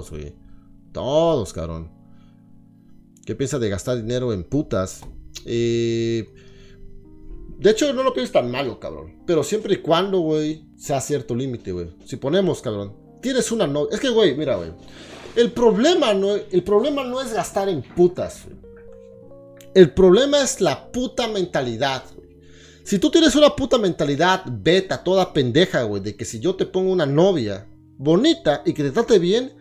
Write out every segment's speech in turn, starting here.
todos, güey. Todos, cabrón. ¿Qué piensas de gastar dinero en putas? Eh, de hecho, no lo pienso tan malo, cabrón. Pero siempre y cuando, güey, sea cierto límite, güey. Si ponemos, cabrón, tienes una novia. Es que, güey, mira, güey. El problema, no, el problema no es gastar en putas. El problema es la puta mentalidad. Si tú tienes una puta mentalidad beta, toda pendeja, güey, de que si yo te pongo una novia bonita y que te trate bien,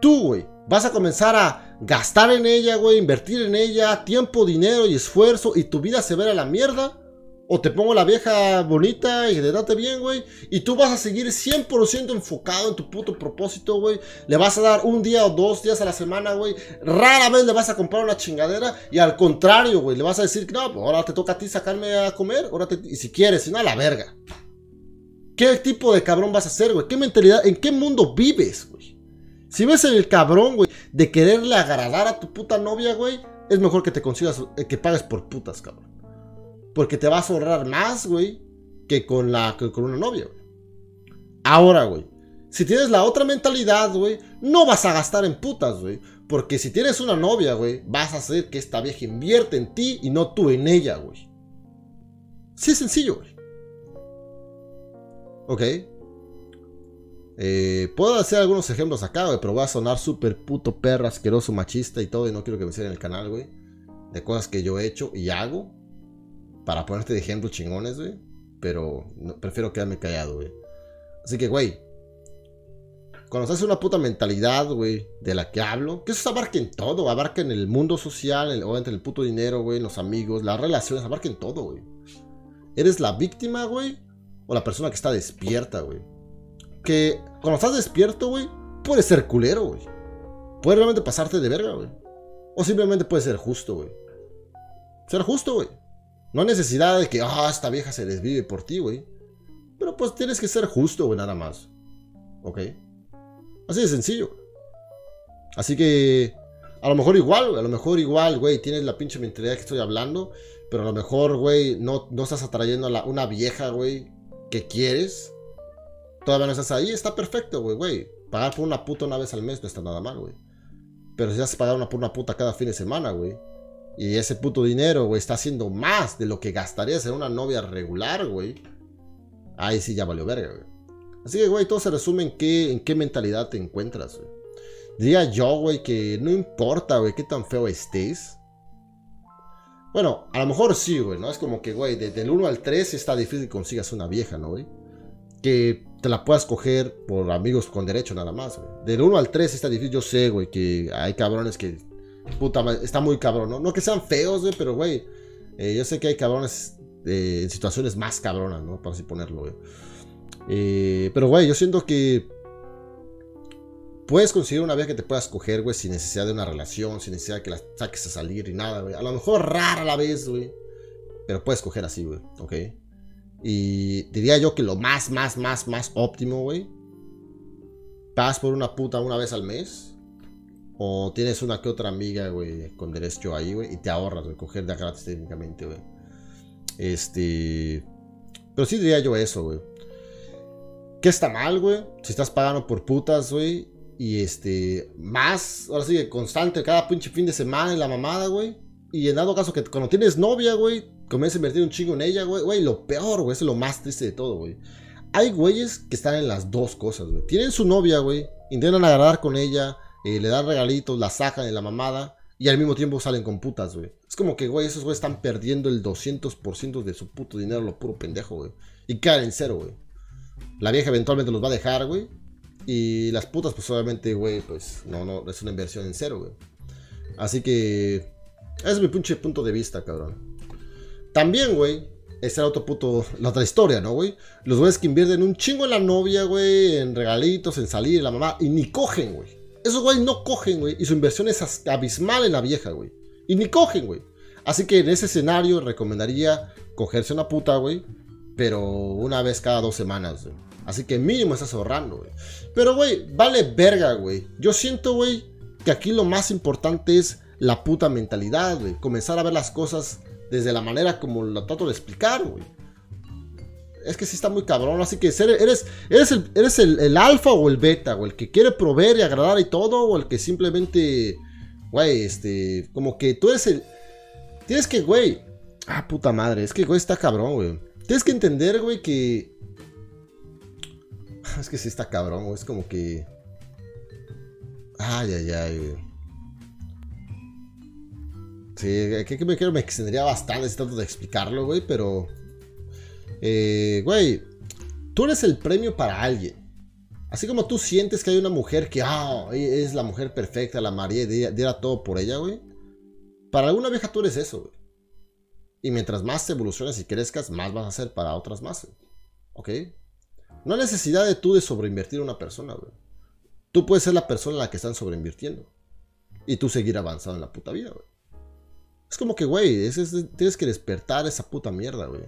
tú, güey, vas a comenzar a gastar en ella, güey, invertir en ella, tiempo, dinero y esfuerzo y tu vida se verá la mierda. O te pongo la vieja bonita y que te trate bien, güey. Y tú vas a seguir 100% enfocado en tu puto propósito, güey. Le vas a dar un día o dos días a la semana, güey. Rara vez le vas a comprar una chingadera. Y al contrario, güey, le vas a decir, no, pues ahora te toca a ti sacarme a comer. Ahora y si quieres, si no, a la verga. ¿Qué tipo de cabrón vas a ser, güey? ¿Qué mentalidad? ¿En qué mundo vives, güey? Si ves el cabrón, güey, de quererle agradar a tu puta novia, güey, es mejor que te consigas, eh, que pagues por putas, cabrón. Porque te vas a ahorrar más, güey, que con, la, con una novia, güey. Ahora, güey. Si tienes la otra mentalidad, güey, no vas a gastar en putas, güey. Porque si tienes una novia, güey, vas a hacer que esta vieja invierte en ti y no tú en ella, güey. Sí, es sencillo, güey. Ok. Eh, puedo hacer algunos ejemplos acá, güey, pero voy a sonar súper puto perro, asqueroso, machista y todo, y no quiero que me sigan en el canal, güey. De cosas que yo he hecho y hago para ponerte de ejemplo chingones, güey. Pero prefiero quedarme callado, güey. Así que, güey. Cuando estás en una puta mentalidad, güey, de la que hablo, que eso abarca en todo, abarca en el mundo social, en, obviamente en el puto dinero, güey, los amigos, las relaciones, abarca en todo, güey. ¿Eres la víctima, güey? O la persona que está despierta, güey. Que cuando estás despierto, güey, puedes ser culero, güey. Puedes realmente pasarte de verga, güey. O simplemente puedes ser justo, güey. Ser justo, güey. No hay necesidad de que, ah, esta vieja se desvive por ti, güey. Pero pues tienes que ser justo, güey, nada más. ¿Ok? Así de sencillo. Así que, a lo mejor igual, a lo mejor igual, güey, tienes la pinche mentalidad que estoy hablando. Pero a lo mejor, güey, no, no estás atrayendo a una vieja, güey, que quieres. Todavía no estás ahí, está perfecto, güey, güey. Pagar por una puta una vez al mes no está nada mal, güey. Pero si vas a pagar una por una puta cada fin de semana, güey y ese puto dinero, güey, está haciendo más de lo que gastarías en una novia regular, güey. Ahí sí ya valió verga, güey. Así que, güey, todo se resume en qué, en qué mentalidad te encuentras, güey. Diría yo, güey, que no importa, güey, qué tan feo estés. Bueno, a lo mejor sí, güey, ¿no? Es como que, güey, desde el 1 al 3 está difícil que consigas una vieja, ¿no, güey? Que te la puedas coger por amigos con derecho nada más, güey. Del 1 al 3 está difícil, yo sé, güey, que hay cabrones que Puta, está muy cabrón, ¿no? No que sean feos, güey, pero, güey, eh, yo sé que hay cabrones eh, en situaciones más cabronas, ¿no? Para así ponerlo, güey. Eh, pero, güey, yo siento que puedes conseguir una vez que te puedas coger, güey, sin necesidad de una relación, sin necesidad de que la saques a salir y nada, güey. A lo mejor rara la vez, güey. Pero puedes coger así, güey, ¿ok? Y diría yo que lo más, más, más, más óptimo, güey. Vas por una puta una vez al mes. O tienes una que otra amiga, güey, con derecho ahí, güey, y te ahorras, güey, coger de gratis técnicamente, güey. Este. Pero sí diría yo eso, güey. ¿Qué está mal, güey? Si estás pagando por putas, güey. Y este. Más, ahora sí, constante, cada pinche fin de semana en la mamada, güey. Y en dado caso que cuando tienes novia, güey, comienzas a invertir un chingo en ella, güey. Güey, lo peor, güey, eso es lo más triste de todo, güey. Hay güeyes que están en las dos cosas, güey. Tienen su novia, güey. Intentan agarrar con ella eh, le dan regalitos, la sacan de la mamada y al mismo tiempo salen con putas, güey. Es como que, güey, esos güeyes están perdiendo el 200% de su puto dinero, lo puro pendejo, güey. Y caen en cero, güey. La vieja eventualmente los va a dejar, güey. Y las putas, pues obviamente, güey, pues no, no, es una inversión en cero, güey. Así que, ese es mi pinche punto de vista, cabrón. También, güey, ese era otro puto, la otra historia, ¿no, güey? Los güeyes que invierten un chingo en la novia, güey, en regalitos, en salir, en la mamá, y ni cogen, güey. Esos güey no cogen, güey. Y su inversión es abismal en la vieja, güey. Y ni cogen, güey. Así que en ese escenario recomendaría cogerse una puta, güey. Pero una vez cada dos semanas, güey. Así que mínimo estás ahorrando, güey. Pero, güey, vale verga, güey. Yo siento, güey, que aquí lo más importante es la puta mentalidad, güey. Comenzar a ver las cosas desde la manera como lo trato de explicar, güey. Es que sí está muy cabrón. Así que eres, eres, el, eres el, alfa o el beta, o el que quiere proveer y agradar y todo, o el que simplemente, güey, este, como que tú eres el... Tienes que, güey... Ah, puta madre, es que, güey, está cabrón, güey. Tienes que entender, güey, que... Es que sí está cabrón, güey. Es como que... Ay, ay, ay, güey. Sí, que me, me extendería bastante tanto de explicarlo, güey, pero... Eh, güey, tú eres el premio para alguien. Así como tú sientes que hay una mujer que ah, es la mujer perfecta, la María, y diera todo por ella, güey. Para alguna vieja tú eres eso, güey. Y mientras más evoluciones y crezcas, más vas a hacer para otras más. ¿Ok? No hay necesidad de tú de sobreinvertir a una persona, güey. Tú puedes ser la persona en la que están sobreinvirtiendo. Y tú seguir avanzando en la puta vida, güey. Es como que, güey, tienes que despertar esa puta mierda, güey.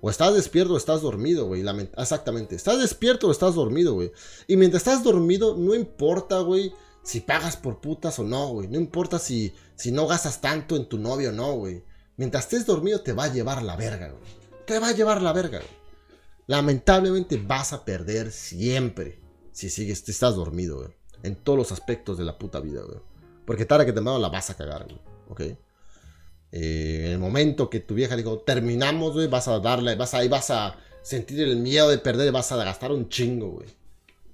O estás despierto o estás dormido, güey. Exactamente. Estás despierto o estás dormido, güey. Y mientras estás dormido, no importa, güey, si pagas por putas o no, güey. No importa si, si no gastas tanto en tu novio o no, güey. Mientras estés dormido, te va a llevar la verga, güey. Te va a llevar la verga, güey. Lamentablemente vas a perder siempre si sigues, estás dormido, güey. En todos los aspectos de la puta vida, güey. Porque tarde que temprano la vas a cagar, güey. ¿Ok? Eh, en el momento que tu vieja dijo, terminamos, güey, vas a darle, vas a, vas a sentir el miedo de perder, vas a gastar un chingo, güey.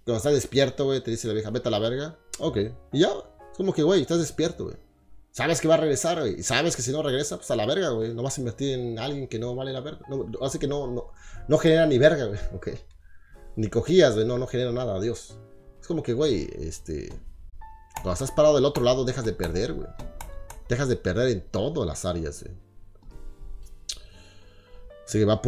Cuando estás despierto, güey, te dice la vieja, vete a la verga. Ok. Y ya, es como que, güey, estás despierto, güey. Sabes que va a regresar, güey. Y sabes que si no regresa, pues a la verga, güey. No vas a invertir en alguien que no vale la verga. No, así que no, no, no genera ni verga, güey. Ok. Ni cogías, güey. No, no genera nada. Adiós. Es como que, güey, este. Cuando estás parado del otro lado, dejas de perder, güey. Dejas de perder en todas las áreas. Así que va